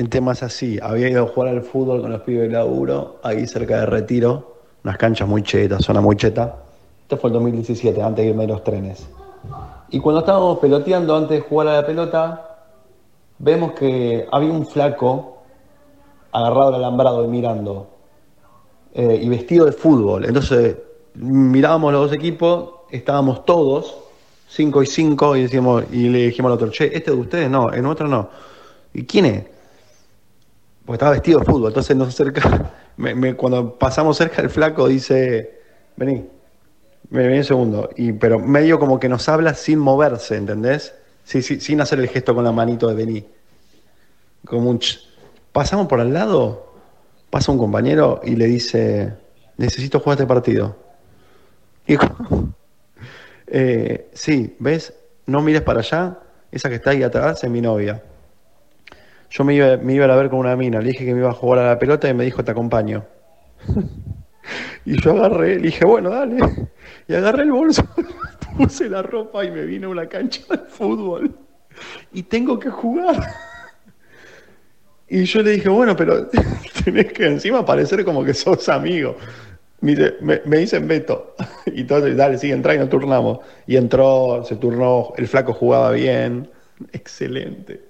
el tema es así. Había ido a jugar al fútbol con los pibes de laburo, ahí cerca de Retiro, unas canchas muy chetas, zona muy cheta. Este fue el 2017, antes de irme de los trenes. Y cuando estábamos peloteando, antes de jugar a la pelota, vemos que había un flaco agarrado al alambrado y mirando, eh, y vestido de fútbol. Entonces mirábamos los dos equipos, estábamos todos, 5 y 5, y, y le dijimos al otro, che, este de ustedes no, el nuestro no. ¿Y quién es? Porque estaba vestido de fútbol, entonces nos acerca, cuando pasamos cerca el flaco dice, vení, vení un segundo, y, pero medio como que nos habla sin moverse, ¿entendés? Sí, sí, sin hacer el gesto con la manito de vení. Como un... Pasamos por al lado, pasa un compañero y le dice, necesito jugar este partido. Y eh, sí, ¿ves? No mires para allá, esa que está ahí atrás es mi novia. Yo me iba, me iba a ver con una mina, le dije que me iba a jugar a la pelota y me dijo, te acompaño. y yo agarré, le dije, bueno, dale. Y agarré el bolso, puse la ropa y me vine a una cancha de fútbol. Y tengo que jugar. Y yo le dije, bueno, pero tenés que encima parecer como que sos amigo. Me, me, dicen Beto. Y entonces, dale, sí, entra y nos turnamos. Y entró, se turnó, el flaco jugaba bien. Excelente.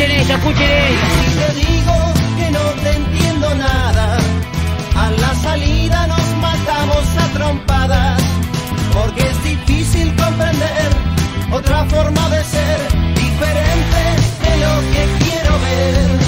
Escuchen. Si te digo que no te entiendo nada, a la salida nos matamos a trompadas, porque es difícil comprender otra forma de ser diferente de lo que quiero ver,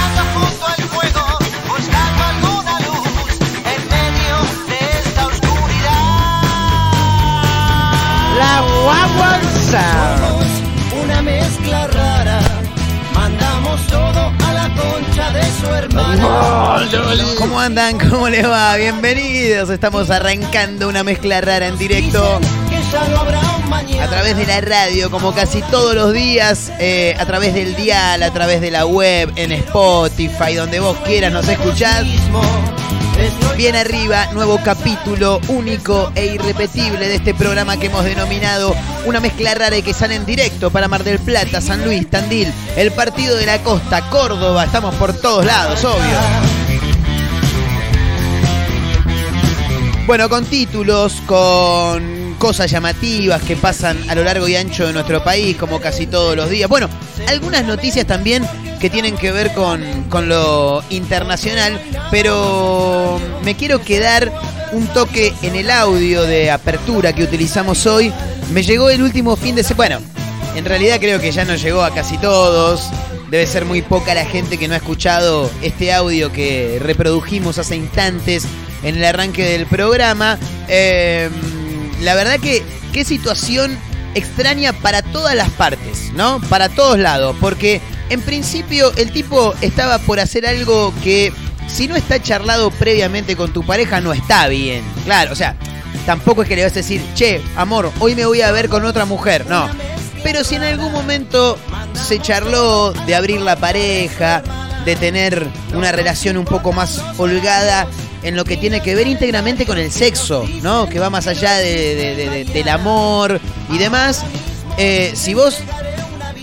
¿Cómo andan? ¿Cómo les va? Bienvenidos. Estamos arrancando una mezcla rara en directo. A través de la radio, como casi todos los días, eh, a través del dial, a través de la web, en Spotify, donde vos quieras nos escuchás. Bien arriba, nuevo capítulo único e irrepetible de este programa que hemos denominado Una mezcla rara y que sale en directo para Mar del Plata, San Luis, Tandil, el partido de la costa, Córdoba, estamos por todos lados, obvio. Bueno, con títulos, con cosas llamativas que pasan a lo largo y ancho de nuestro país, como casi todos los días. Bueno, algunas noticias también que tienen que ver con, con lo internacional, pero me quiero quedar un toque en el audio de apertura que utilizamos hoy. Me llegó el último fin de semana. Bueno, en realidad creo que ya nos llegó a casi todos. Debe ser muy poca la gente que no ha escuchado este audio que reprodujimos hace instantes en el arranque del programa. Eh, la verdad que qué situación extraña para todas las partes, ¿no? Para todos lados, porque en principio el tipo estaba por hacer algo que si no está charlado previamente con tu pareja no está bien. Claro, o sea, tampoco es que le vas a decir, che, amor, hoy me voy a ver con otra mujer. No. Pero si en algún momento se charló de abrir la pareja, de tener una relación un poco más holgada en lo que tiene que ver íntegramente con el sexo, ¿no? Que va más allá de- de- de- de- del amor y demás. Eh, si vos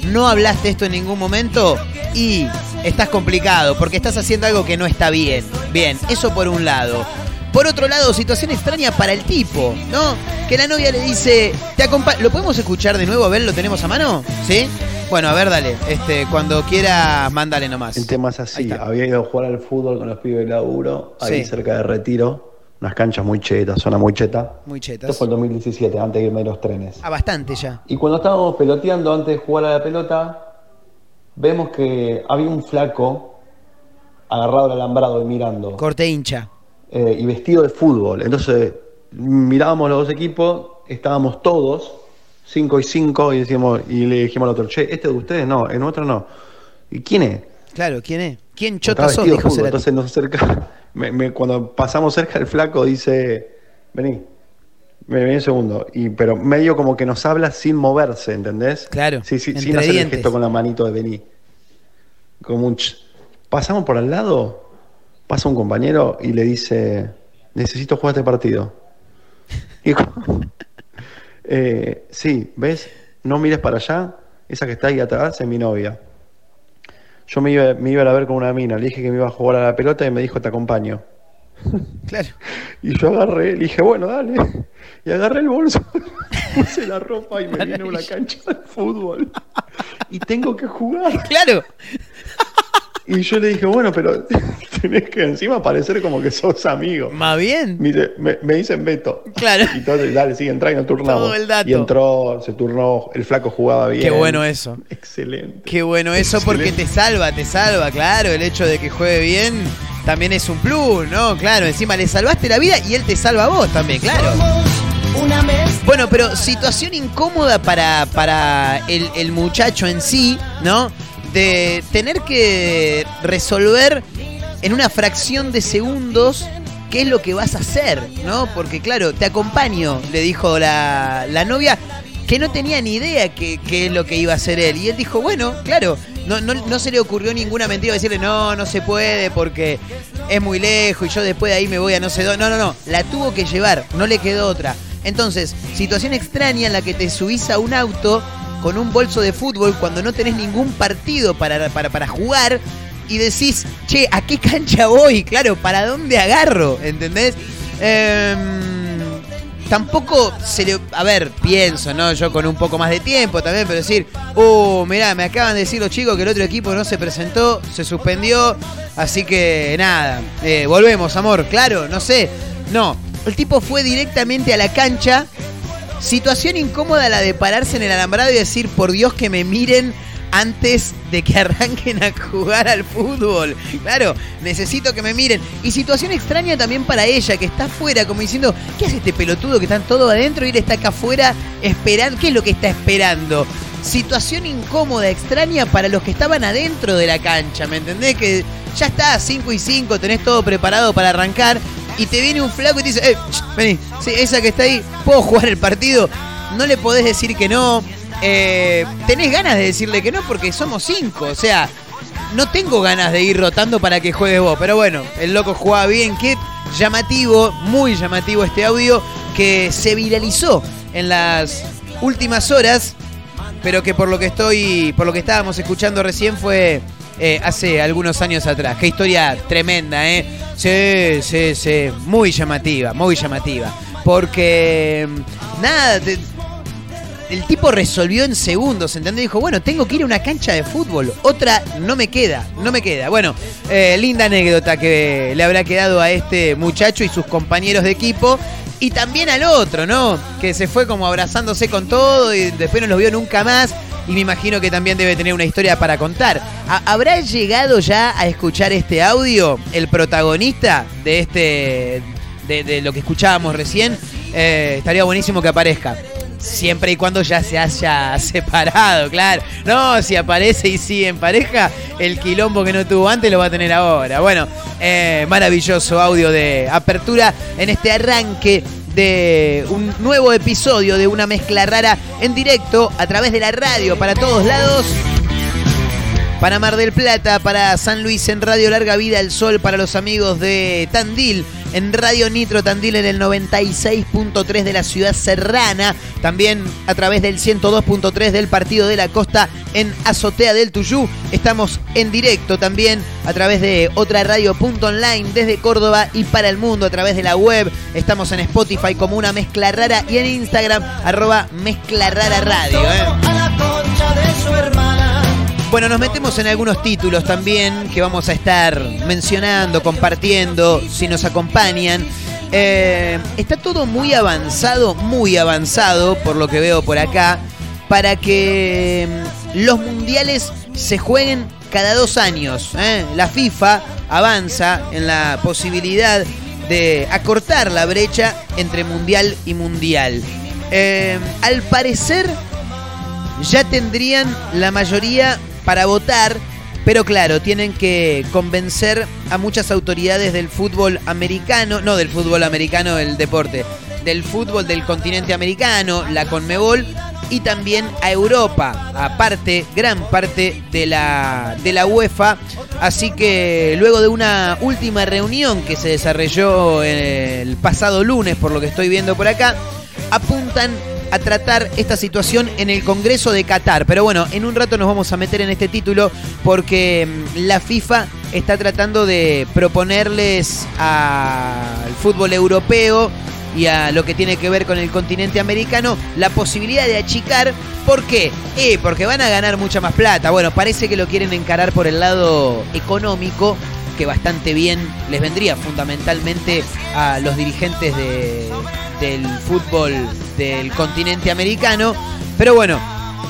no hablaste esto en ningún momento y estás complicado porque estás haciendo algo que no está bien. Bien, eso por un lado. Por otro lado, situación extraña para el tipo, ¿no? Que la novia le dice, te ¿Lo podemos escuchar de nuevo? A ver, ¿lo tenemos a mano? ¿Sí? Bueno, a ver, dale. Este, cuando quiera, mándale nomás. El tema es así, había ido a jugar al fútbol con los pibes de laburo, ahí Sí. cerca de Retiro, unas canchas muy chetas, zona muy cheta. Muy Esto chetas. fue el 2017, antes de irme a los trenes. Ah, bastante ya. Y cuando estábamos peloteando antes de jugar a la pelota, vemos que había un flaco agarrado al alambrado y mirando, Corte hincha. eh, y vestido de fútbol. Entonces mirábamos los dos equipos, estábamos todos, 5 y 5, y, decíamos, y le dijimos al otro, che, este de ustedes no, el nuestro no. ¿Y quién es? Claro, ¿quién es? ¿Quién chota sos? Dijo fútbol, entonces nos acerca, me- me- cuando pasamos cerca el flaco dice, vení, vení un segundo, y, pero medio como que nos habla sin moverse, ¿entendés? Claro, sí, sí, sin hacer el gesto con la manito de vení. Como un ch. Pasamos por al lado, pasa un compañero y le dice, necesito jugar este partido. Y como, eh, sí, ¿ves? No mires para allá, esa que está ahí atrás es mi novia. Yo me iba, me iba a ver con una mina, le dije que me iba a jugar a la pelota y me dijo te acompaño. Claro. Y yo agarré, le dije, bueno, dale. Y agarré el bolso, puse la ropa y me vine a una cancha de fútbol. Y tengo que jugar. Claro. Y yo le dije, bueno, pero tenés que encima parecer como que sos amigo. Más bien. Me, dice- me- me dicen Beto. Claro. Y entonces, dale, sigue, entra y nos turnamos. Todo el dato. Y entró, se turnó, el flaco jugaba bien. Qué bueno eso. Excelente. Qué bueno eso porque te salva, te salva, claro. El hecho de que juegue bien también es un plus, ¿no? Claro, encima le salvaste la vida y él te salva a vos también, claro. Una Bueno, pero situación incómoda para, para el, el muchacho en sí, ¿no? De tener que resolver en una fracción de segundos qué es lo que vas a hacer, ¿no? Porque claro, te acompaño, le dijo la, la novia, que no tenía ni idea qué qué es lo que iba a hacer él. Y él dijo, bueno, claro, no, no, no se le ocurrió ninguna mentira decirle, no, no se puede porque es muy lejos y yo después de ahí me voy a no sé dónde. No, no, no, la tuvo que llevar, no le quedó otra. Entonces, situación extraña en la que te subís a un auto con un bolso de fútbol cuando no tenés ningún partido para, para, para jugar y decís, che, ¿a qué cancha voy? Claro, ¿para dónde agarro? ¿Entendés? Em, tampoco se le. A ver, pienso, ¿no? Yo con un poco más de tiempo también, pero decir, oh, mirá, me acaban de decir los chicos que el otro equipo no se presentó, se suspendió, así que nada, eh, volvemos, amor, claro, no sé. No, el tipo fue directamente a la cancha. Situación incómoda la de pararse en el alambrado y decir, por Dios que me miren antes de que arranquen a jugar al fútbol. Claro, necesito que me miren. Y situación extraña también para ella, que está afuera, como diciendo, ¿qué hace este pelotudo que están todos adentro y él está acá afuera esperando? ¿Qué es lo que está esperando? Situación incómoda, extraña para los que estaban adentro de la cancha, ¿me entendés? Que ya está, 5 y 5, tenés todo preparado para arrancar y te viene un flaco y te dice, eh, vení, sí, esa que está ahí, ¿puedo jugar el partido? No le podés decir que no. Eh, tenés ganas de decirle que no porque somos cinco. O sea, no tengo ganas de ir rotando para que juegues vos. Pero bueno, el loco jugaba bien. Qué llamativo, muy llamativo este audio que se viralizó en las últimas horas. Pero que por lo que estoy, por lo que estábamos escuchando recién fue eh, hace algunos años atrás. Qué historia tremenda, ¿eh? Sí, sí, sí. Muy llamativa, muy llamativa. Porque, mm, nada, el tipo resolvió en segundos, ¿entendés? Dijo, bueno, tengo que ir a una cancha de fútbol. Otra no me queda, no me queda. Bueno, eh, linda anécdota que le habrá quedado a este muchacho y sus compañeros de equipo. Y también al otro, ¿no? Que se fue como abrazándose con todo y después no los vio nunca más. Y me imagino que también debe tener una historia para contar. ¿Ha- ¿Habrá llegado ya a escuchar este audio el protagonista de este de, de lo que escuchábamos recién? Eh, estaría buenísimo que aparezca. Siempre y cuando ya se haya separado, claro. No, si aparece y sigue en pareja, el quilombo que no tuvo antes lo va a tener ahora. Bueno, eh, maravilloso audio de apertura en este arranque de un nuevo episodio de una mezcla rara en directo a través de la radio para todos lados. Para Mar del Plata, para San Luis en Radio Larga Vida El Sol, para los amigos de Tandil, en Radio Nitro Tandil en el 96.3 de la ciudad serrana, también a través del 102.3 del Partido de la Costa en Azotea del Tuyú. Estamos en directo también a través de otra radio.online desde Córdoba y para el mundo a través de la web. Estamos en Spotify como una mezcla rara y en Instagram arroba mezcla rara radio. ¿eh? Bueno, nos metemos en algunos títulos también que vamos a estar mencionando, compartiendo, si nos acompañan. Eh, está todo muy avanzado, muy avanzado, por lo que veo por acá, para que mm, los mundiales se jueguen cada dos años. ¿eh? La FIFA avanza en la posibilidad de acortar la brecha entre mundial y mundial. Eh, al parecer ya tendrían la mayoría para votar, pero claro, tienen que convencer a muchas autoridades del fútbol americano, no del fútbol americano, el deporte, del fútbol del continente americano, la Conmebol y también a Europa, aparte, gran parte de la, de la UEFA. Así que luego de una última reunión que se desarrolló el pasado lunes, por lo que estoy viendo por acá, apuntan a tratar esta situación en el Congreso de Qatar. Pero bueno, en un rato nos vamos a meter en este título porque mm, la FIFA está tratando de proponerles al fútbol europeo y a lo que tiene que ver con el continente americano la posibilidad de achicar. ¿Por qué? Eh, porque van a ganar mucha más plata. Bueno, parece que lo quieren encarar por el lado económico que bastante bien les vendría fundamentalmente a los dirigentes de, del fútbol del continente americano. Pero bueno,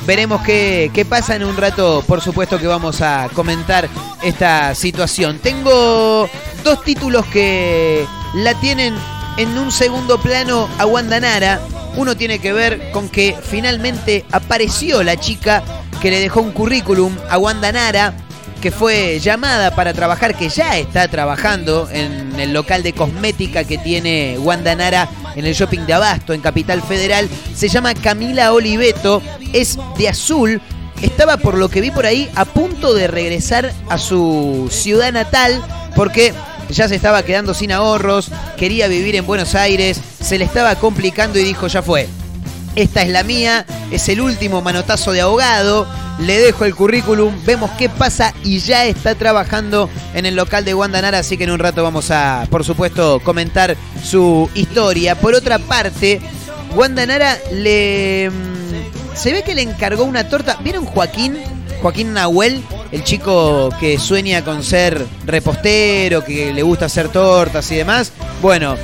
veremos qué, qué pasa en un rato. Por supuesto que vamos a comentar esta situación. Tengo dos títulos que la tienen en un segundo plano a Wanda Nara. Uno tiene que ver con que finalmente apareció la chica que le dejó un currículum a Wanda Nara que fue llamada para trabajar, que ya está trabajando en el local de cosmética que tiene Wanda Nara en el shopping de Abasto, en Capital Federal. Se llama Camila Oliveto, es de azul. Estaba, por lo que vi por ahí, a punto de regresar a su ciudad natal porque ya se estaba quedando sin ahorros, quería vivir en Buenos Aires, se le estaba complicando y dijo, ya fue. Esta es la mía, es el último manotazo de ahogado. Le dejo el currículum, vemos qué pasa y ya está trabajando en el local de Wanda Nara, así que en un rato vamos a, por supuesto, comentar su historia. Por otra parte, Wanda Nara le... mm, Se ve que le encargó una torta. ¿Vieron Joaquín? Joaquín Nahuel, el chico que sueña con ser repostero, que le gusta hacer tortas y demás. Bueno,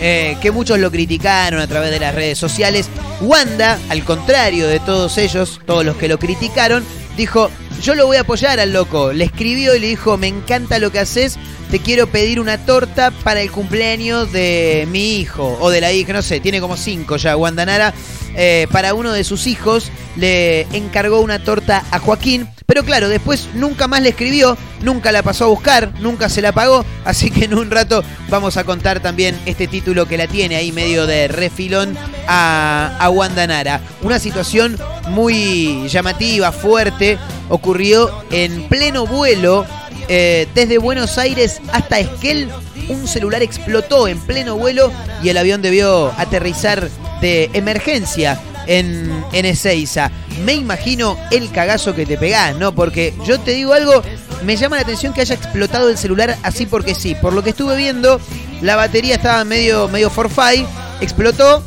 eh, que muchos lo criticaron a través de las redes sociales. Wanda, al contrario de todos ellos, todos los que lo criticaron, dijo, yo lo voy a apoyar al loco. Le escribió y le dijo, me encanta lo que haces, te quiero pedir una torta para el cumpleaños de mi hijo, o de la hija, no sé, tiene como cinco ya, Wanda Nara. Eh, para uno de sus hijos le encargó una torta a Joaquín, pero claro, después nunca más le escribió, nunca la pasó a buscar, nunca se la pagó, así que en un rato vamos a contar también este título que la tiene ahí medio de refilón a, a Wanda Nara. Una situación muy llamativa, fuerte, ocurrió en pleno vuelo eh, desde Buenos Aires hasta Esquel. Un celular explotó en pleno vuelo y el avión debió aterrizar de emergencia en, en Ezeiza. Me imagino el cagazo que te pegás, ¿no? Porque yo te digo algo, me llama la atención que haya explotado el celular así porque sí. Por lo que estuve viendo, la batería estaba medio, medio forfait, explotó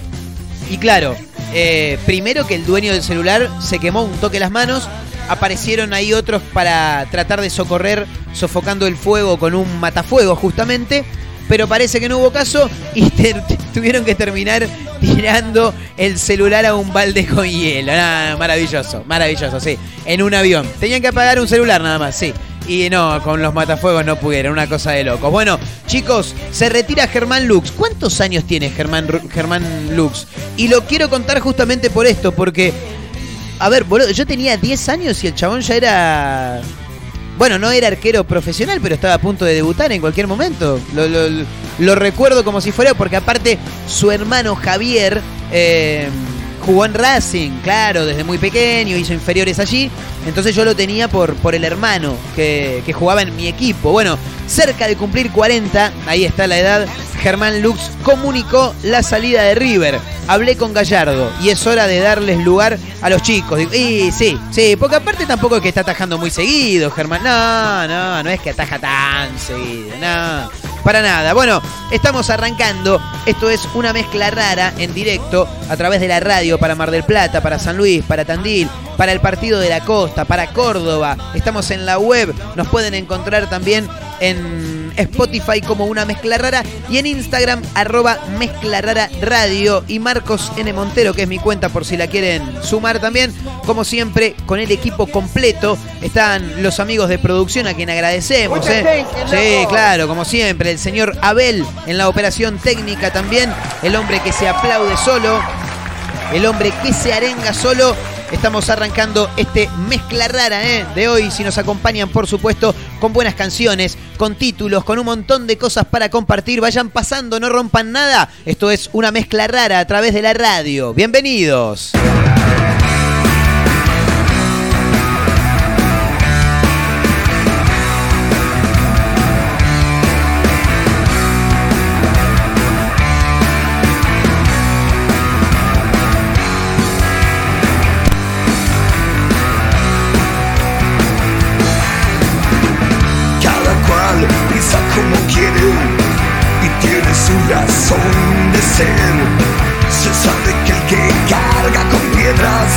y claro, eh, primero que el dueño del celular se quemó un toque las manos, aparecieron ahí otros para tratar de socorrer sofocando el fuego con un matafuego justamente, pero parece que no hubo caso y tuvieron que terminar tirando el celular a un balde con hielo. Ah, maravilloso, maravilloso, sí, en un avión. Tenían que apagar un celular nada más, sí. Y no, con los matafuegos no pudieron, una cosa de locos. Bueno, chicos, se retira Germán Lux. ¿Cuántos años tiene Germán, Germán Lux? Y lo quiero contar justamente por esto, porque, a ver, yo tenía 10 años y el chabón ya era... Bueno, no era arquero profesional, pero estaba a punto de debutar en cualquier momento. Lo, lo- lo recuerdo como si fuera, porque aparte su hermano Javier eh, jugó en Racing, claro, desde muy pequeño, hizo inferiores allí. Entonces yo lo tenía por, por el hermano que, que jugaba en mi equipo. Bueno, cerca de cumplir 40, ahí está la edad, Germán Lux comunicó la salida de River. Hablé con Gallardo y es hora de darles lugar a los chicos. Y sí, sí, porque aparte tampoco es que está atajando muy seguido, Germán. No, no, no es que ataja tan seguido, no. Para nada. Bueno, estamos arrancando. Esto es una mezcla rara en directo a través de la radio para Mar del Plata, para San Luis, para Tandil, para el Partido de la Costa, para Córdoba. Estamos en la web. Nos pueden encontrar también en Spotify como una mezcla rara y en Instagram arroba mezcla rara radio y Marcos N. Montero, que es mi cuenta por si la quieren sumar también. Como siempre, con el equipo completo están los amigos de producción a quien agradecemos. ¿eh? Sí, claro, como siempre, el señor Abel en la operación técnica también, el hombre que se aplaude solo, el hombre que se arenga solo. Estamos arrancando este mezcla rara ¿eh? de hoy. Si nos acompañan, por supuesto, con buenas canciones, con títulos, con un montón de cosas para compartir. Vayan pasando, no rompan nada. Esto es una mezcla rara a través de la radio. Bienvenidos. Razón de ser. Se sabe que el que carga con piedras,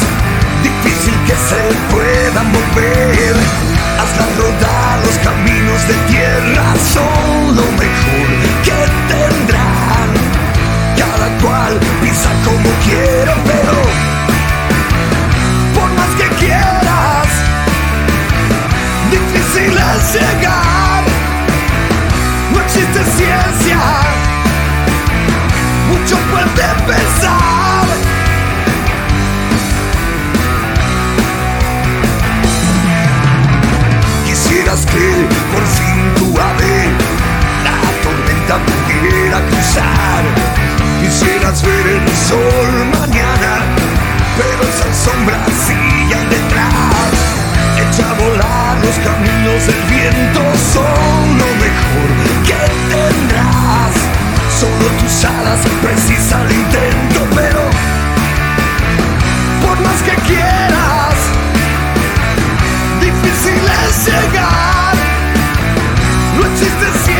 difícil que se pueda mover. Hazla rodar los caminos de tierra, son lo mejor que tendrán. Cada cual pisa como quiere, pero por más que quieras, difícil es llegar. No existe mucho puede pensar. Quisieras que por fin tu ave la tormenta pudiera cruzar. Quisieras ver el sol mañana, pero esas sombras siguen detrás. Echa a volar los caminos del viento, son lo mejor que tendrás. Solo tus alas precisan el intento, pero por más que quieras, difícil es llegar. No existe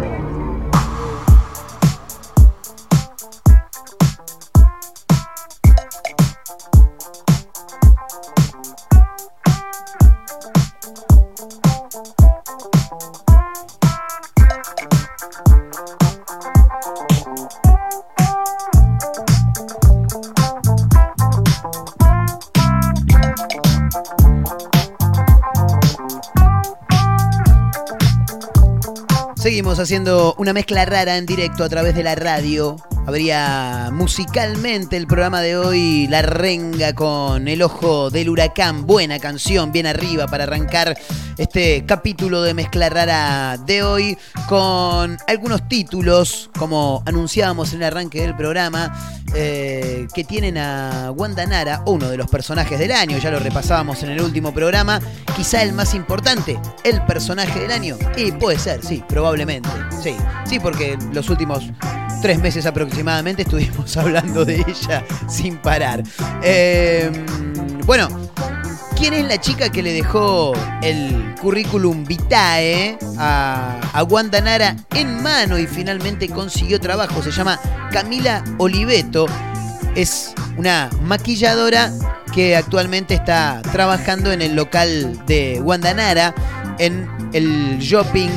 Seguimos haciendo una mezcla rara en directo a través de la radio. Habría musicalmente el programa de hoy La Renga con El Ojo del Huracán. Buena canción, bien arriba para arrancar este capítulo de mezcla rara de hoy con algunos títulos, como anunciábamos en el arranque del programa, eh, que tienen a Wanda Nara, uno de los personajes del año, ya lo repasábamos en el último programa, quizá el más importante, el personaje del año. Y puede ser, sí, probablemente. Sí, sí, porque los últimos tres meses aproximadamente estuvimos hablando de ella sin parar. Eh, bueno, ¿quién es la chica que le dejó el currículum vitae a, a Wanda Nara en mano y finalmente consiguió trabajo? Se llama Camila Oliveto. Es una maquilladora que actualmente está trabajando en el local de Wanda Nara en el shopping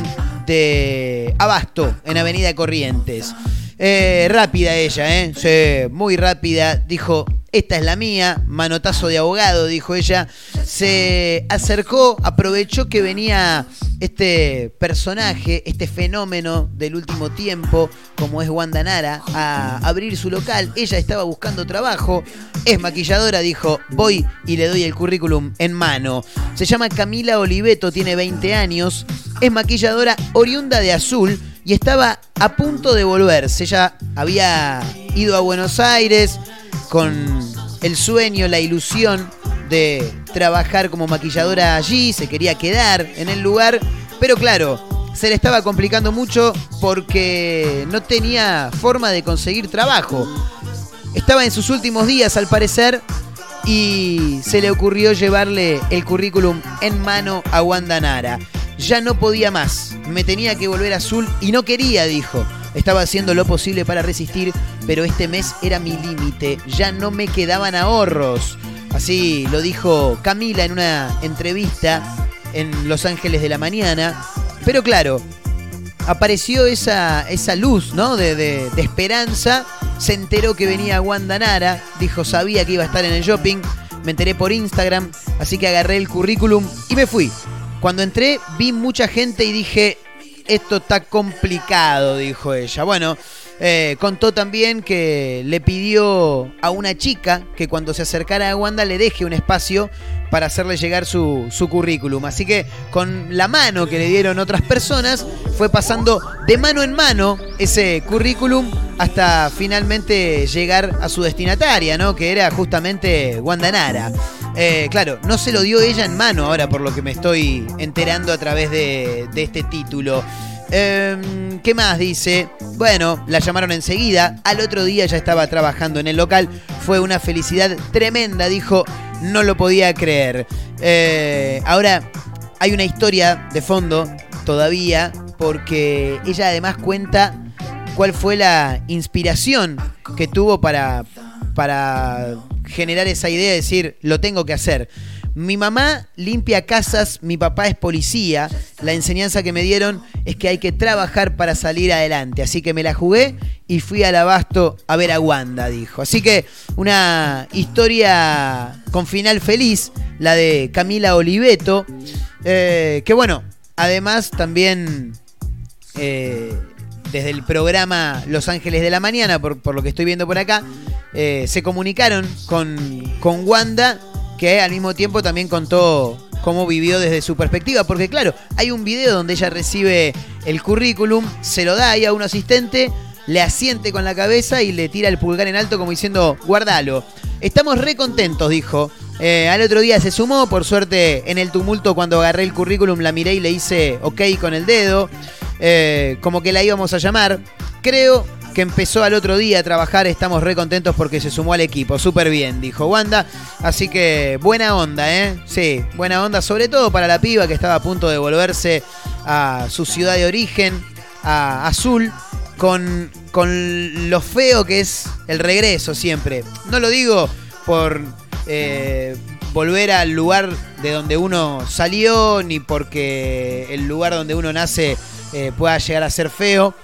de Abasto, en Avenida Corrientes. Eh, rápida ella, ¿eh? Sí, muy rápida. Dijo, esta es la mía, manotazo de abogado, dijo ella. Se acercó, aprovechó que venía este personaje, este fenómeno del último tiempo, como es Wanda Nara, a abrir su local. Ella estaba buscando trabajo, es maquilladora, dijo, voy y le doy el currículum en mano. Se llama Camila Oliveto, tiene 20 años, es maquilladora oriunda de Azul y estaba a punto de volverse. Ella había ido a Buenos Aires con el sueño, la ilusión de trabajar como maquilladora allí, se quería quedar en el lugar, pero claro, se le estaba complicando mucho porque no tenía forma de conseguir trabajo. Estaba en sus últimos días al parecer y se le ocurrió llevarle el currículum en mano a Wanda Nara. Ya no podía más, me tenía que volver azul y no quería, dijo. Estaba haciendo lo posible para resistir, pero este mes era mi límite, ya no me quedaban ahorros. Así lo dijo Camila en una entrevista en Los Ángeles de la Mañana. Pero claro, apareció esa, esa luz ¿no? de, de, de esperanza. Se enteró que venía Wanda Nara, dijo sabía que iba a estar en el shopping. Me enteré por Instagram, así que agarré el currículum y me fui. Cuando entré vi mucha gente y dije, esto está complicado, dijo ella. Bueno, eh, contó también que le pidió a una chica que cuando se acercara a Wanda le deje un espacio para hacerle llegar su, currículum. Así que con la mano que le dieron otras personas, fue pasando de mano en mano ese currículum hasta finalmente llegar a su destinataria, ¿no? Que era justamente Wanda Nara. Eh, claro, no se lo dio ella en mano ahora por lo que me estoy enterando a través de este título. Eh, ¿Qué más dice? Bueno, la llamaron enseguida. Al otro día ya estaba trabajando en el local. Fue una felicidad tremenda, dijo. No lo podía creer. Eh, ahora, hay una historia de fondo todavía, porque ella además cuenta cuál fue la inspiración que tuvo para, para generar esa idea de decir, lo tengo que hacer. Mi mamá limpia casas, mi papá es policía. La enseñanza que me dieron es que hay que trabajar para salir adelante. Así que me la jugué y fui al abasto a ver a Wanda, dijo. Así que una historia con final feliz, la de Camila Oliveto. Eh, que bueno, además también eh, desde el programa Los Ángeles de la Mañana, por, lo que estoy viendo por acá, eh, se comunicaron con, con Wanda que al mismo tiempo también contó cómo vivió desde su perspectiva, porque claro, hay un video donde ella recibe el currículum, se lo da ahí a un asistente, le asiente con la cabeza y le tira el pulgar en alto como diciendo, guardalo. Estamos re contentos, dijo. Eh, al otro día se sumó, por suerte en el tumulto cuando agarré el currículum la miré y le hice ok con el dedo, eh, como que la íbamos a llamar. Creo que empezó al otro día a trabajar, estamos re contentos porque se sumó al equipo, súper bien, dijo Wanda. Así que buena onda, ¿eh? Sí, buena onda, sobre todo para la piba que estaba a punto de volverse a su ciudad de origen, a Azul, con, con lo feo que es el regreso siempre. No lo digo por eh, volver al lugar de donde uno salió, ni porque el lugar donde uno nace eh, pueda llegar a ser feo,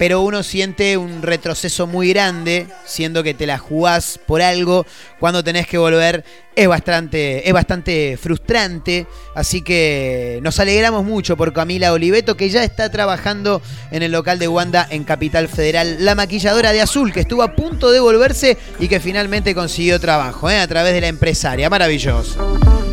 pero uno siente un retroceso muy grande, siendo que te la jugás por algo, cuando tenés que volver es bastante, es bastante frustrante, así que nos alegramos mucho por Camila Oliveto, que ya está trabajando en el local de Wanda en Capital Federal, la maquilladora de azul, que estuvo a punto de volverse y que finalmente consiguió trabajo ¿eh? a través de la empresaria, maravilloso.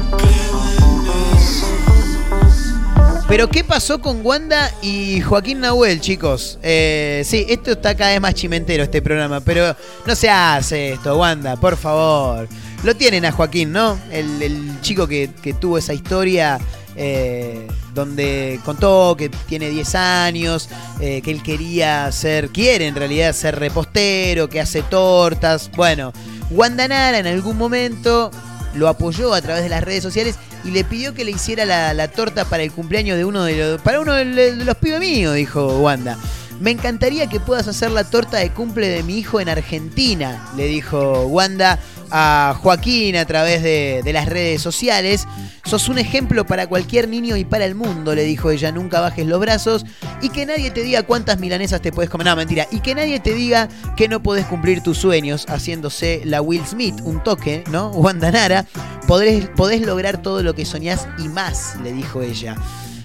Pero ¿qué pasó con Wanda y Joaquín Nahuel, chicos? Eh, sí, esto está cada vez más chimentero este programa, pero no se hace esto, Wanda, por favor. Lo tienen a Joaquín, ¿no? El, chico que, que, tuvo esa historia eh, donde contó que tiene 10 años, eh, que él quería ser, quiere en realidad ser repostero, que hace tortas. Bueno, Wanda Nara en algún momento lo apoyó a través de las redes sociales y le pidió que le hiciera la, la torta para el cumpleaños de uno de los. Para uno de, de los pibes míos, dijo Wanda. Me encantaría que puedas hacer la torta de cumple de mi hijo en Argentina, le dijo Wanda a Joaquín a través de, las redes sociales. Sos un ejemplo para cualquier niño y para el mundo, le dijo ella. Nunca bajes los brazos y que nadie te diga cuántas milanesas te puedes comer. No, mentira. Y que nadie te diga que no podés cumplir tus sueños haciéndose la Will Smith, un toque, ¿no? Wanda Nara. Podés, podés lograr todo lo que soñás y más, le dijo ella.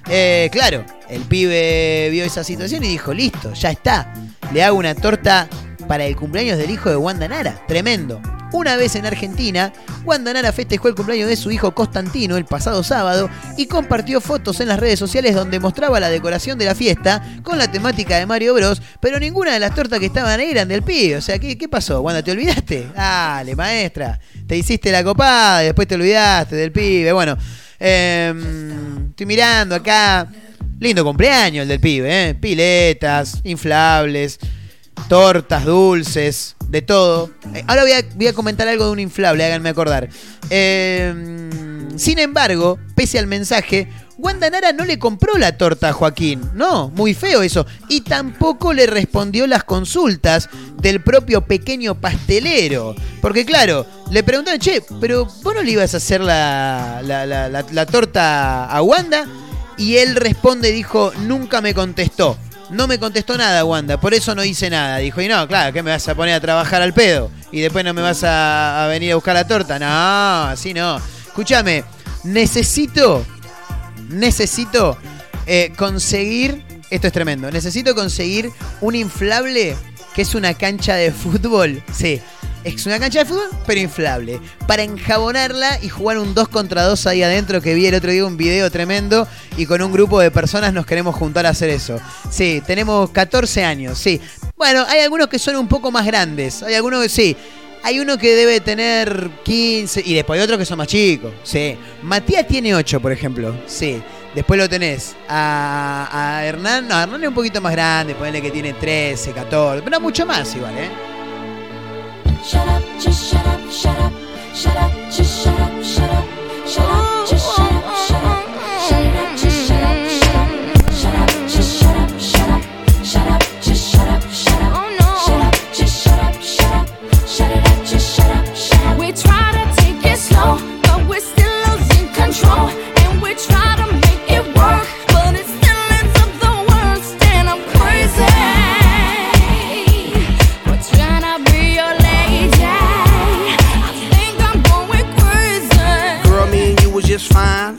Eh, claro, el pibe vio esa situación y dijo, listo, ya está. Le hago una torta para el cumpleaños del hijo de Wanda Nara. Tremendo. Una vez en Argentina, Wanda Nara festejó el cumpleaños de su hijo Constantino el pasado sábado y compartió fotos en las redes sociales donde mostraba la decoración de la fiesta con la temática de Mario Bros, pero ninguna de las tortas que estaban ahí eran del pibe. O sea, ¿qué, pasó? Wanda, ¿te olvidaste? Dale, maestra. Te hiciste la copada y después te olvidaste del pibe. Bueno, eh, estoy mirando acá. Lindo cumpleaños el del pibe, ¿eh? Piletas, inflables, tortas, dulces, de todo. Eh, ahora voy a, comentar algo de un inflable, háganme acordar. Eh, sin embargo, pese al mensaje, Wanda Nara no le compró la torta a Joaquín. No, muy feo eso. Y tampoco le respondió las consultas del propio pequeño pastelero. Porque claro, le preguntaron, che, pero vos no le ibas a hacer la, la, la, torta a Wanda. Y él responde, dijo, nunca me contestó. No me contestó nada, Wanda, por eso no hice nada. Dijo, y no, claro, ¿qué me vas a poner a trabajar al pedo? Y después no me vas a, a venir a buscar la torta. No, así no. Escúchame, necesito, necesito eh, conseguir, esto es tremendo, necesito conseguir un inflable que es una cancha de fútbol. Sí, es una cancha de fútbol, pero inflable. Para enjabonarla y jugar un 2 contra 2 ahí adentro, que vi el otro día un video tremendo y con un grupo de personas nos queremos juntar a hacer eso. Sí, tenemos 14 años, sí. Bueno, hay algunos que son un poco más grandes. Hay algunos que sí. Hay uno que debe tener 15 y después hay otros que son más chicos. Sí. Matías tiene 8, por ejemplo. Sí. Después lo tenés a, a Hernán. No, Hernán es un poquito más grande. Ponele que tiene 13, 14. Pero mucho más igual, ¿eh? But we're still losing control, and we try to make it work, but it still ends up the worst, and I'm crazy. We're be your. I think I'm going crazy. Me and you was just fine.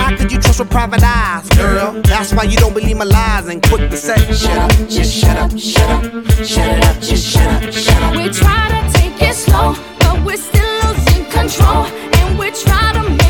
How could you trust with private eyes, girl? That's why you don't believe my lies and quick to say, shut up, just shut up, shut up, shut it up, just shut up, shut up. We try to take it slow, but we're still losing control. And we try to make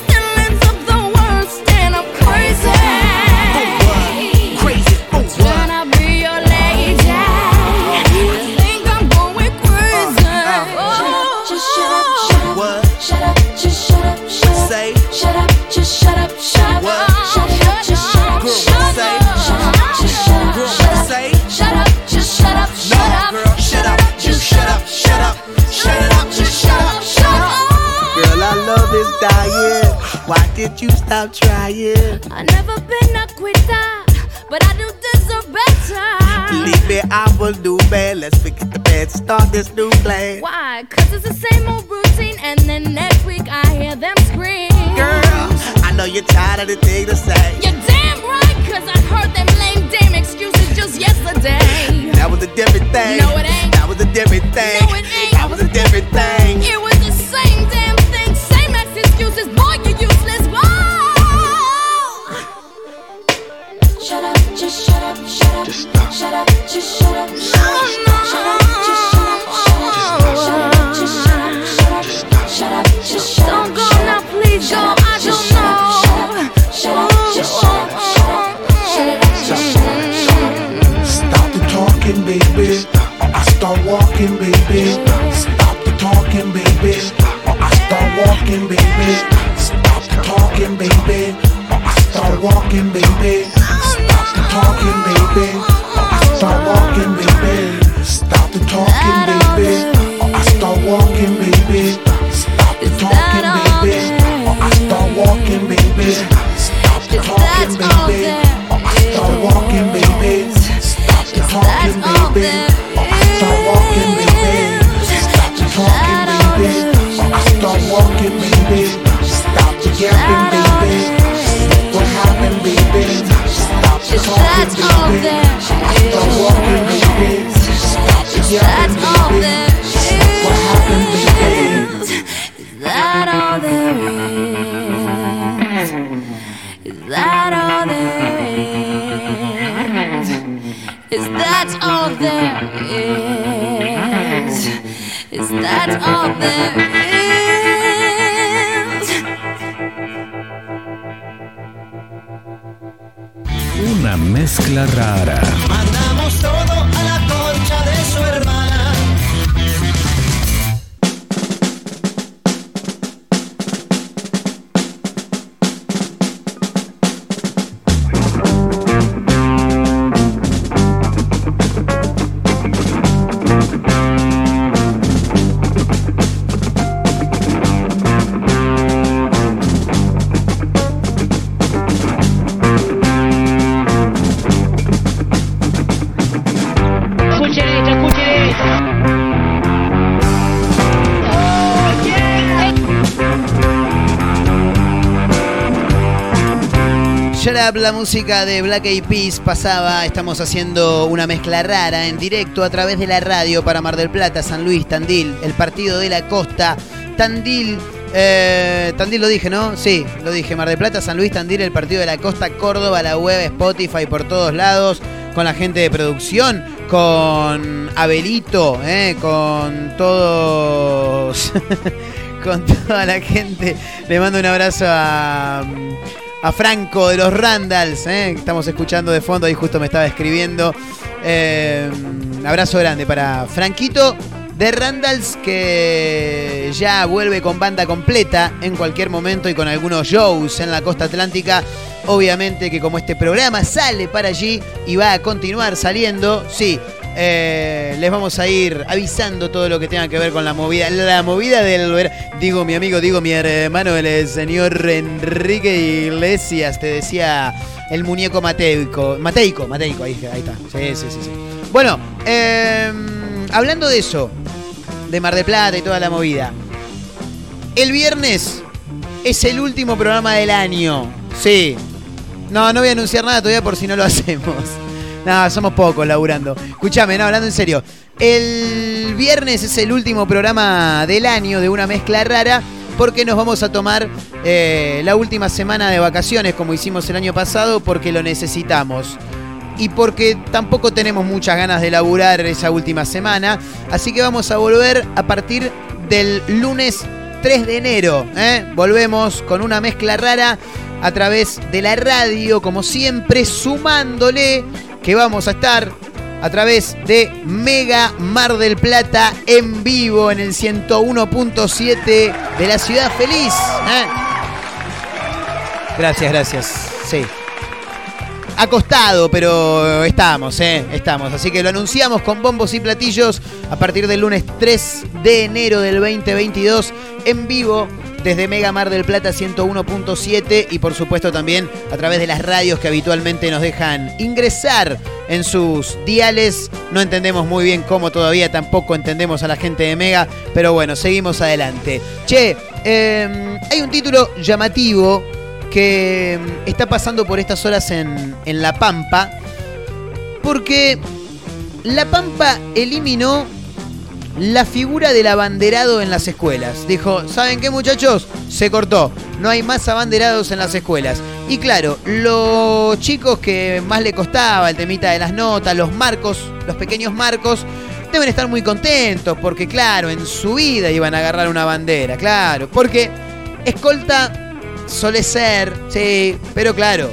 dying. Why did you stop trying? I never been a quitter, but I do deserve better. Believe me, I will do bad. Let's forget the bad, start this new plan. Why? Cause it's the same old routine, and then next week I hear them scream. Girl, I know you're tired of the thing to say. You're damn right, cause I heard them lame damn excuses just yesterday. That was a different thing. No, it ain't. That was a different thing. No, it ain't. That was a different thing. It was the same damn thing, same ex excuses. Boy, you useless. Whoa! Shut up, just shut up, shut up. Just stop. Shut up, just shut up. Shut up, shut up, just shut up. Shut up, just shut La música de Black Eyed Peas pasaba. Estamos haciendo una mezcla rara en directo a través de la radio para Mar del Plata, San Luis, Tandil, el partido de la costa, Tandil, Eh, Tandil lo dije, ¿no? Sí, lo dije. Mar del Plata, San Luis, Tandil, el partido de la costa, Córdoba, la web, Spotify, por todos lados, con la gente de producción, con Abelito, eh, con todos, con toda la gente. Le mando un abrazo a, a Franco de los Randalls, eh, estamos escuchando de fondo, ahí justo me estaba escribiendo. Eh, abrazo grande para Franquito de Randalls que ya vuelve con banda completa en cualquier momento y con algunos shows en la costa atlántica. Obviamente que como este programa sale para allí y va a continuar saliendo, sí, eh, les vamos a ir avisando todo lo que tenga que ver con la movida. La movida del... ver- Digo mi amigo, digo mi hermano, el señor Enrique Iglesias, te decía el muñeco mateico. Mateico, Mateico, ahí, ahí está. Sí, sí, sí, sí. Bueno, eh, hablando de eso, de Mar de Plata y toda la movida. El viernes es el último programa del año. Sí. No, no voy a anunciar nada todavía por si no lo hacemos. No, somos pocos laburando. Escúchame, no, hablando en serio. El viernes es el último programa del año de una mezcla rara porque nos vamos a tomar eh, la última semana de vacaciones como hicimos el año pasado porque lo necesitamos y porque tampoco tenemos muchas ganas de laburar esa última semana. Así que vamos a volver a partir del lunes 3 de enero. ¿eh? Volvemos con una mezcla rara a través de la radio, como siempre, sumándole que vamos a estar a través de Mega Mar del Plata en vivo en el 101.7 de la ciudad feliz. ¿eh? Gracias, gracias. Sí acostado, pero estamos, ¿eh? Estamos. Así que lo anunciamos con bombos y platillos a partir del lunes 3 de enero del 2022 en vivo desde Mega Mar del Plata 101.7 y por supuesto también a través de las radios que habitualmente nos dejan ingresar en sus diales. No entendemos muy bien cómo todavía tampoco entendemos a la gente de Mega, pero bueno, seguimos adelante. Che, eh, hay un título llamativo que mm, está pasando por estas horas en, en La Pampa, porque La Pampa eliminó la figura del abanderado en las escuelas. Dijo, ¿saben qué muchachos? Se cortó. No hay más abanderados en las escuelas. Y claro, los chicos que más le costaba el temita de las notas, los marcos, los pequeños marcos, deben estar muy contentos porque claro, en su vida iban a agarrar una bandera, claro. Porque escolta suele ser, sí, pero claro,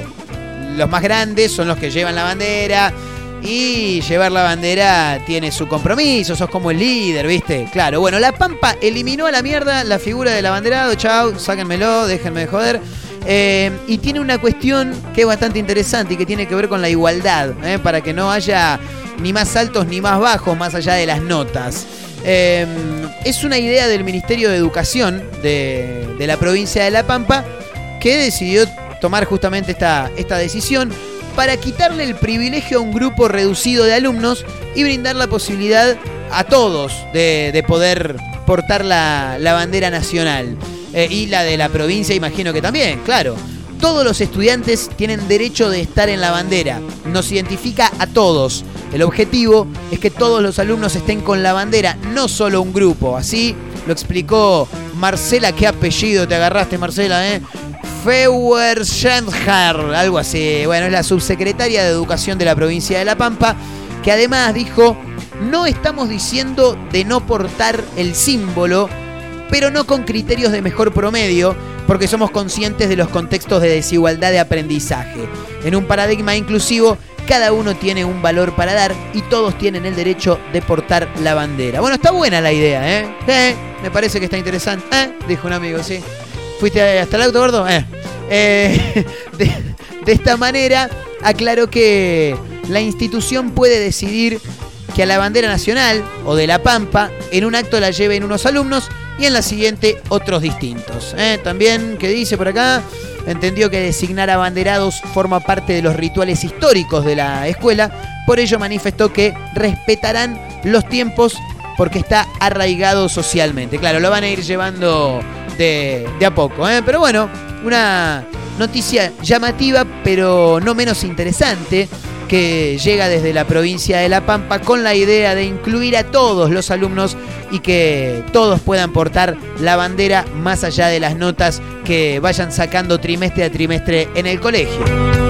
los más grandes son los que llevan la bandera y llevar la bandera tiene su compromiso, sos como el líder, ¿viste? Claro, bueno, la Pampa eliminó a la mierda la figura del abanderado, chau, sáquenmelo, déjenme de joder. Eh, y tiene una cuestión que es bastante interesante y que tiene que ver con la igualdad, ¿eh? para que no haya ni más altos ni más bajos más allá de las notas. Eh, es una idea del Ministerio de Educación de, la provincia de La Pampa que decidió tomar justamente esta decisión para quitarle el privilegio a un grupo reducido de alumnos y brindar la posibilidad a todos de, de poder portar la, la bandera nacional. Eh, y la de la provincia imagino que también, claro. Todos los estudiantes tienen derecho de estar en la bandera. Nos identifica a todos. El objetivo es que todos los alumnos estén con la bandera, no solo un grupo. Así lo explicó Marcela. ¿Qué apellido te agarraste, Marcela? Eh? Feuer Schendher, algo así. Bueno, es la subsecretaria de Educación de la provincia de La Pampa, que además dijo, no estamos diciendo de no portar el símbolo, pero no con criterios de mejor promedio, porque somos conscientes de los contextos de desigualdad de aprendizaje. En un paradigma inclusivo, cada uno tiene un valor para dar y todos tienen el derecho de portar la bandera. Bueno, está buena la idea, ¿eh? Eh, me parece que está interesante. ¿Eh? Dijo un amigo, sí. ¿Fuiste hasta el auto, gordo? Eh. Eh, de, esta manera, aclaró que la institución puede decidir que a la bandera nacional o de la Pampa en un acto la lleven unos alumnos y en la siguiente otros distintos. ¿eh? También, que dice por acá? Entendió que designar abanderados forma parte de los rituales históricos de la escuela, por ello manifestó que respetarán los tiempos porque está arraigado socialmente. Claro, lo van a ir llevando de, a poco, ¿eh? pero bueno, una noticia llamativa pero no menos interesante que llega desde la provincia de La Pampa con la idea de incluir a todos los alumnos y que todos puedan portar la bandera más allá de las notas que vayan sacando trimestre a trimestre en el colegio.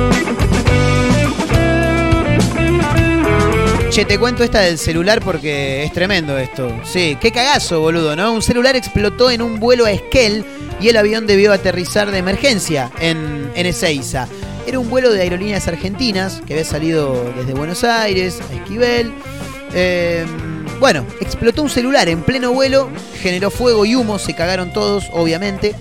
Che, te cuento esta del celular porque es tremendo esto. Sí, qué cagazo, boludo, ¿no? Un celular explotó en un vuelo a Esquel y el avión debió aterrizar de emergencia en, en Ezeiza. Era un vuelo de aerolíneas argentinas que había salido desde Buenos Aires a Esquivel. Eh, bueno, explotó un celular en pleno vuelo, generó fuego y humo, se cagaron todos, obviamente,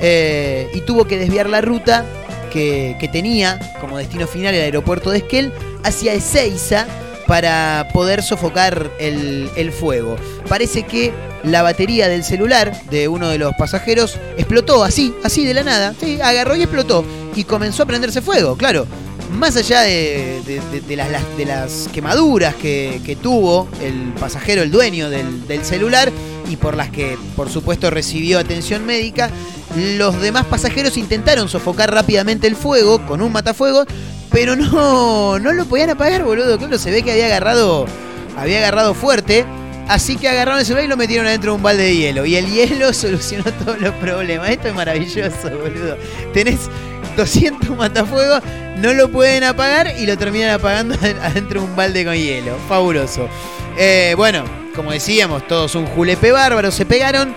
eh, y tuvo que desviar la ruta que, que tenía como destino final el aeropuerto de Esquel hacia Ezeiza para poder sofocar el, fuego. Parece que la batería del celular de uno de los pasajeros explotó así, así de la nada. Sí, agarró y explotó. Y comenzó a prenderse fuego, claro. Más allá de, de- de- las, las quemaduras que, que tuvo el pasajero, el dueño del, del celular, y por las que, por supuesto, recibió atención médica, los demás pasajeros intentaron sofocar rápidamente el fuego con un matafuegos, pero no, no lo podían apagar, boludo. Claro, se ve que había agarrado, había agarrado fuerte. Así que agarraron el celular y lo metieron adentro de un balde de hielo. Y el hielo solucionó todos los problemas. Esto es maravilloso, boludo. Tenés 200 matafuegos, no lo pueden apagar y lo terminan apagando adentro de un balde con hielo. Fabuloso. Eh, bueno, como decíamos, todos un julepe bárbaro, se pegaron.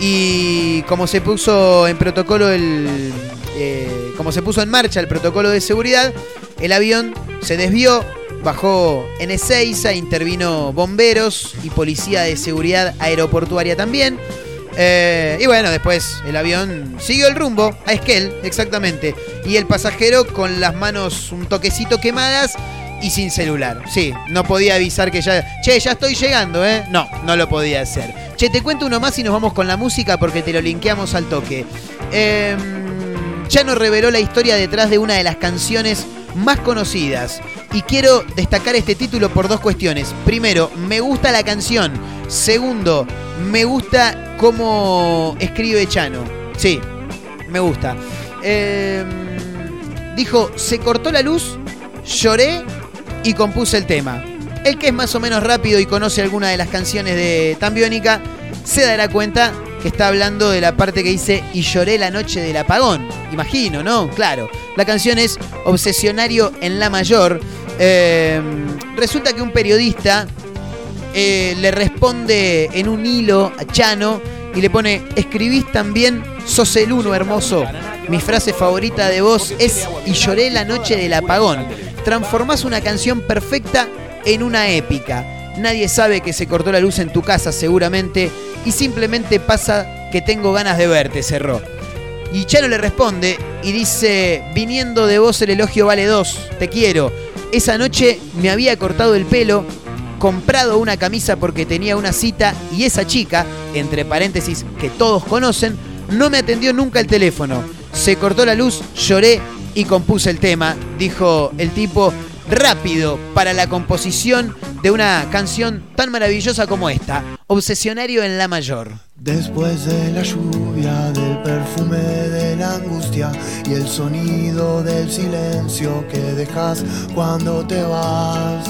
Y como se puso en protocolo el. eh, como se puso en marcha el protocolo de seguridad, el avión se desvió, bajó en Ezeiza, intervino bomberos y policía de seguridad aeroportuaria también. Eh, y bueno, después el avión siguió el rumbo a Esquel, exactamente. Y el pasajero con las manos un toquecito quemadas y sin celular. Sí, no podía avisar que ya. Che, ya estoy llegando, ¿eh? No, no lo podía hacer. Che, te cuento uno más y nos vamos con la música porque te lo linkeamos al toque. Eh, ya nos reveló la historia detrás de una de las canciones más conocidas. Y quiero destacar este título por dos cuestiones. Primero, me gusta la canción. Segundo, me gusta cómo escribe Chano. Sí, me gusta. Eh, dijo, se cortó la luz, lloré y compuse el tema. El que es más o menos rápido y conoce alguna de las canciones de Tambiónica, se dará cuenta que está hablando de la parte que dice y lloré la noche del apagón. Imagino, ¿no? Claro. La canción es Obsesionario en la mayor. Eh, resulta que un periodista eh, le responde en un hilo a Chano y le pone, escribís también, sos el uno hermoso. Mi frase favorita de vos es y lloré la noche del apagón. Transformás una canción perfecta en una épica. Nadie sabe que se cortó la luz en tu casa seguramente y simplemente pasa que tengo ganas de verte, cerró. Y Chano le responde y dice, viniendo de vos el elogio vale dos, te quiero. Esa noche me había cortado el pelo, comprado una camisa porque tenía una cita y esa chica, entre paréntesis que todos conocen, no me atendió nunca el teléfono. Se cortó la luz, lloré y compuse el tema, dijo el tipo, rápido para la composición de una canción tan maravillosa como esta, Obsesionario en la mayor. Después de la lluvia, del perfume de la angustia y el sonido del silencio que dejas cuando te vas.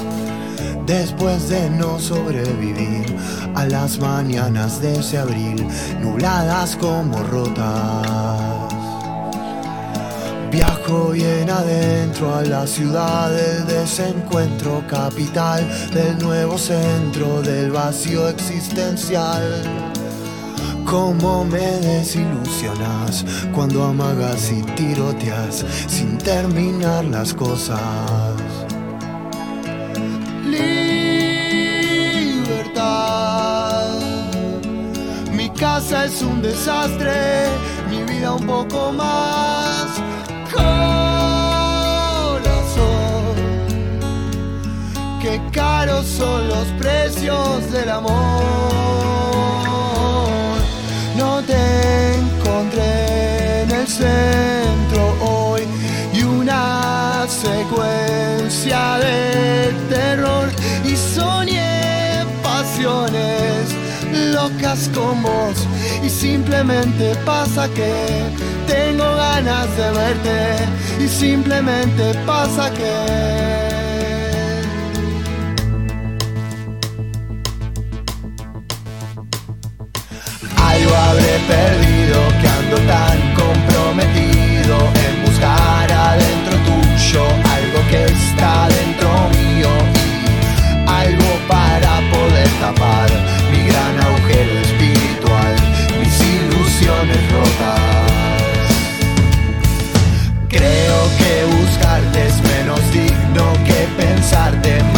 Después de no sobrevivir a las mañanas de ese abril, nubladas como rotas. Viajo bien adentro a la ciudad del desencuentro, capital del nuevo centro del vacío existencial. Cómo me desilusionas cuando amagas y tiroteas sin terminar las cosas. Libertad. Mi casa es un desastre, mi vida un poco más. Corazón, qué caros son los precios del amor. No te encontré en el centro hoy y una secuencia de terror y soñé pasiones locas con vos y simplemente pasa que tengo ganas de verte y simplemente pasa que... Algo habré perdido que ando tan comprometido en buscar adentro tuyo algo que está dentro mío y algo para poder tapar mi gran agujero espiritual, mis ilusiones rotas. Creo que buscarte es menos digno que pensarte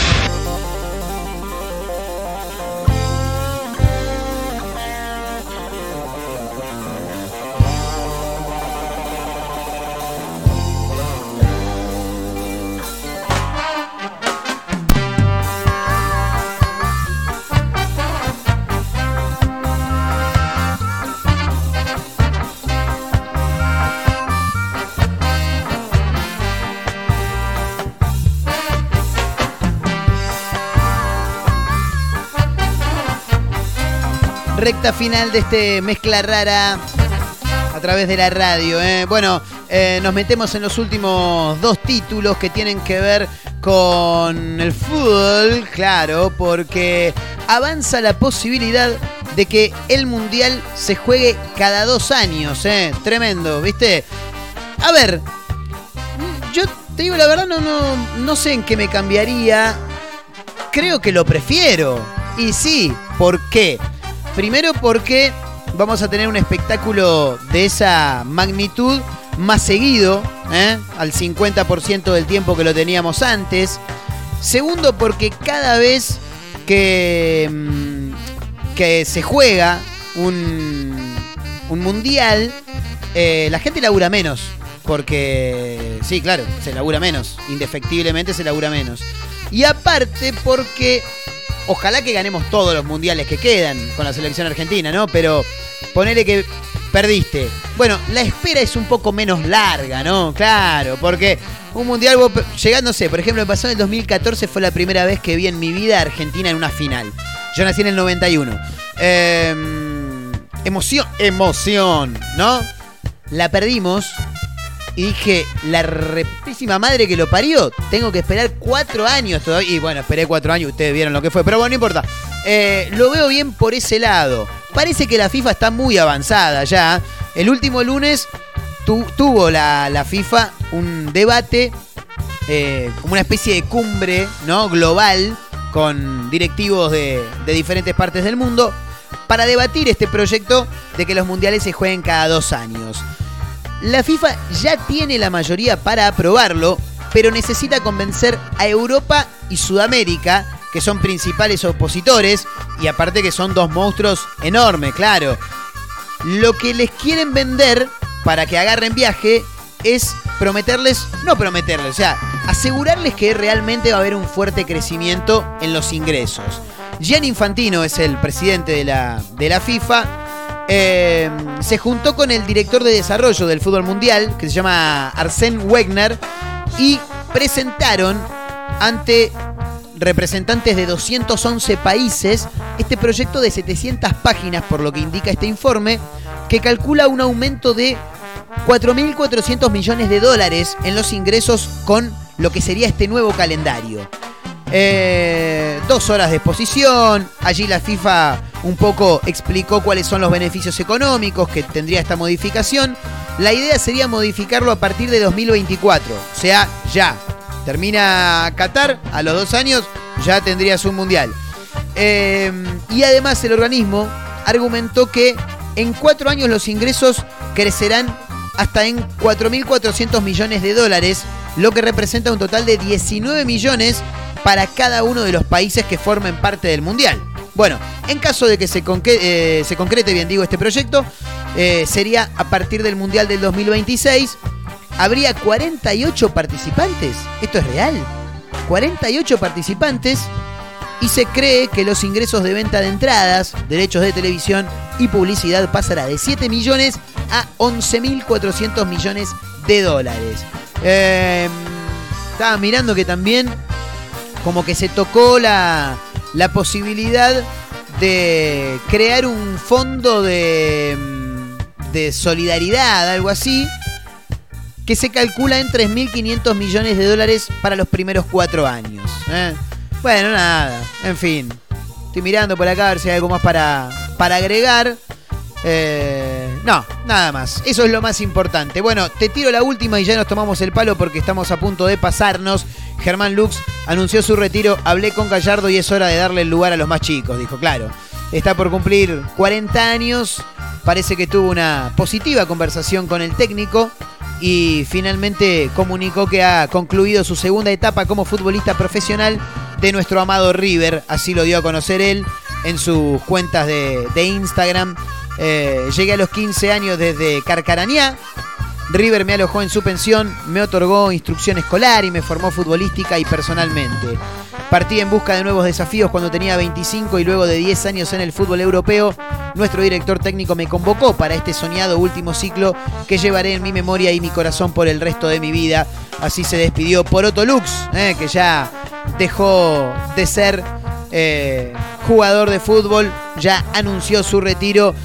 Recta final de este mezcla rara a través de la radio. ¿eh? Bueno, eh, nos metemos en los últimos dos títulos que tienen que ver con el fútbol, claro, porque avanza la posibilidad de que el mundial se juegue cada dos años. ¿eh? Tremendo, ¿viste? A ver, yo te digo la verdad, no, no, no sé en qué me cambiaría. Creo que lo prefiero. Y sí, ¿por qué? Primero porque vamos a tener un espectáculo de esa magnitud más seguido, ¿eh? al 50% del tiempo que lo teníamos antes. Segundo porque cada vez que, mm, se juega un, un mundial, eh, la gente labura menos. Porque, sí, claro, se labura menos. Indefectiblemente se labura menos. Y aparte porque ojalá que ganemos todos los mundiales que quedan con la selección argentina, ¿no? Pero ponele que perdiste. Bueno, la espera es un poco menos larga, ¿no? Claro, porque un mundial, vos por ejemplo, me pasó en el 2014, fue la primera vez que vi en mi vida a Argentina en una final. Yo nací en el 91. Eh, emoción, emoción, ¿no? La perdimos y dije, la repísima madre que lo parió, tengo que esperar cuatro años todavía. Y bueno, esperé cuatro años, ustedes vieron lo que fue, pero bueno, no importa. Eh, lo veo bien por ese lado. Parece que la FIFA está muy avanzada ya. El último lunes tu- tuvo la, la FIFA un debate, eh, como una especie de cumbre ¿no? global con directivos de, de diferentes partes del mundo para debatir este proyecto de que los mundiales se jueguen cada dos años. La FIFA ya tiene la mayoría para aprobarlo, pero necesita convencer a Europa y Sudamérica, que son principales opositores, y aparte que son dos monstruos enormes, claro. Lo que les quieren vender para que agarren viaje es prometerles, no prometerles, o sea, asegurarles que realmente va a haber un fuerte crecimiento en los ingresos. Gian Infantino es el presidente de la, de la FIFA. Eh, se juntó con el director de desarrollo del fútbol mundial, que se llama Arsène Wegener, y presentaron ante representantes de 211 países este proyecto de 700 páginas, por lo que indica este informe, que calcula un aumento de 4.400 millones de dólares en los ingresos con lo que sería este nuevo calendario. Eh, dos horas de exposición, allí la FIFA un poco explicó cuáles son los beneficios económicos que tendría esta modificación. La idea sería modificarlo a partir de 2024, o sea, ya. Termina Qatar, a los dos años ya tendrías un mundial. Eh, y además el organismo argumentó que en cuatro años los ingresos crecerán hasta en 4.400 millones de dólares, lo que representa un total de 19 millones para cada uno de los países que formen parte del Mundial. Bueno, en caso de que se, conque- eh, se concrete, bien digo, este proyecto, eh, sería a partir del Mundial del 2026. Habría 48 participantes. Esto es real. 48 participantes y se cree que los ingresos de venta de entradas, derechos de televisión y publicidad pasará de 7 millones a 11.400 millones de dólares. Eh, estaba mirando que también como que se tocó la, la posibilidad de crear un fondo de, mm, de solidaridad, algo así, que se calcula en 3.500 millones de dólares para los primeros cuatro años. ¿eh? Bueno, nada, en fin. Estoy mirando por acá a ver si hay algo más para, para agregar. Eh, no, nada más. Eso es lo más importante. Bueno, te tiro la última y ya nos tomamos el palo porque estamos a punto de pasarnos. Germán Lux anunció su retiro. Hablé con Gallardo y es hora de darle el lugar a los más chicos, dijo, claro. Está por cumplir 40 años. Parece que tuvo una positiva conversación con el técnico y finalmente comunicó que ha concluido su segunda etapa como futbolista profesional de nuestro amado River. Así lo dio a conocer él en sus cuentas de, Instagram. Eh, llegué a los 15 años desde Carcarañá. River me alojó en su pensión, me otorgó instrucción escolar y me formó futbolística y personalmente. Partí en busca de nuevos desafíos cuando tenía 25 y luego de 10 años en el fútbol europeo, nuestro director técnico me convocó para este soñado último ciclo que llevaré en mi memoria y mi corazón por el resto de mi vida. Así se despidió Poroto Lux, eh, que ya dejó de ser eh, jugador de fútbol, ya anunció su retiro.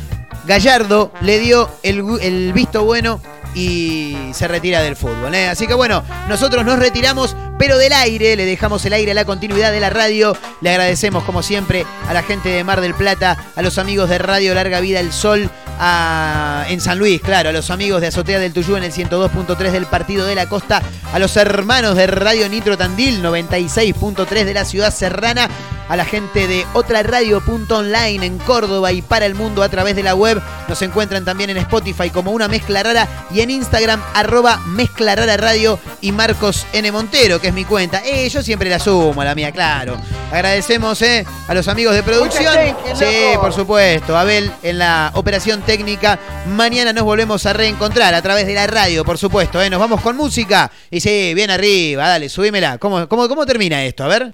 Gallardo le dio el, visto bueno y se retira del fútbol. ¿eh? Así que bueno, nosotros nos retiramos, pero del aire, le dejamos el aire a la continuidad de la radio. Le agradecemos como siempre a la gente de Mar del Plata, a los amigos de Radio Larga Vida El Sol. a- en San Luis, claro, a los amigos de Azotea del Tuyú en el 102.3 del Partido de la Costa, a los hermanos de Radio Nitro Tandil 96.3 de la ciudad serrana, a la gente de otra radio.online en Córdoba y para el mundo a través de la web. Nos encuentran también en Spotify como una mezcla rara y en Instagram arroba mezcla rara radio y Marcos N. Montero, que es mi cuenta. Eh, yo siempre la sumo, la mía, claro. Agradecemos eh, a los amigos de producción. Sí, por supuesto. Abel en la operación técnica. Mañana nos volvemos a reencontrar a través de la radio, por supuesto. eh. Nos vamos con música. Y sí, bien arriba, dale, subímela. ¿Cómo, cómo, cómo termina esto? A ver.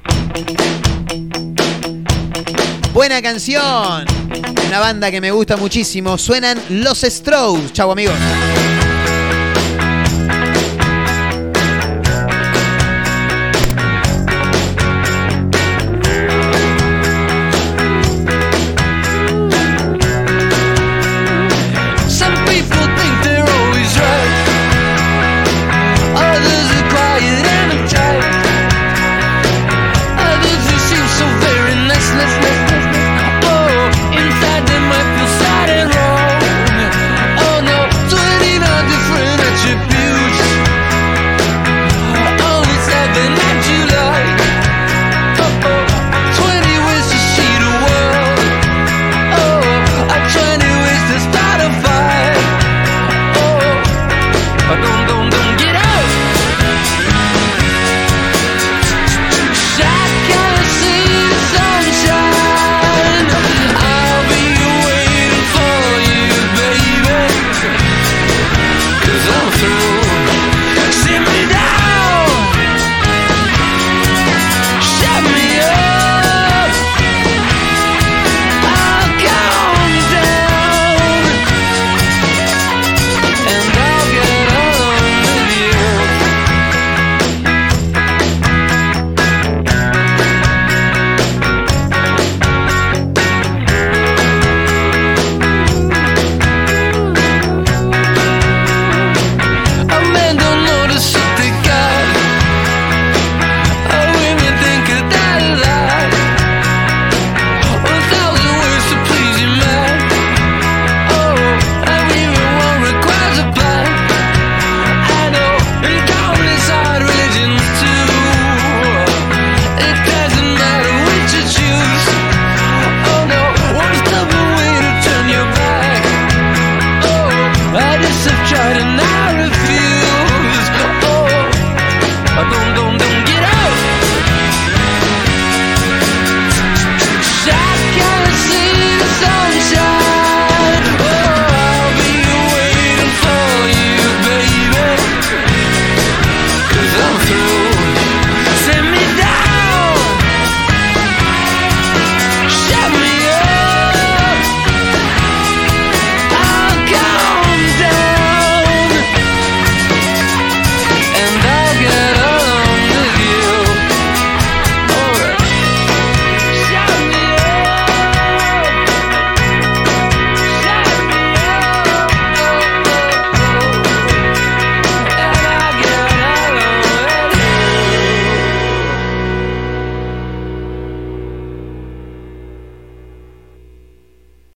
Buena canción. Una banda que me gusta muchísimo. Suenan Los Strokes. Chau, amigos.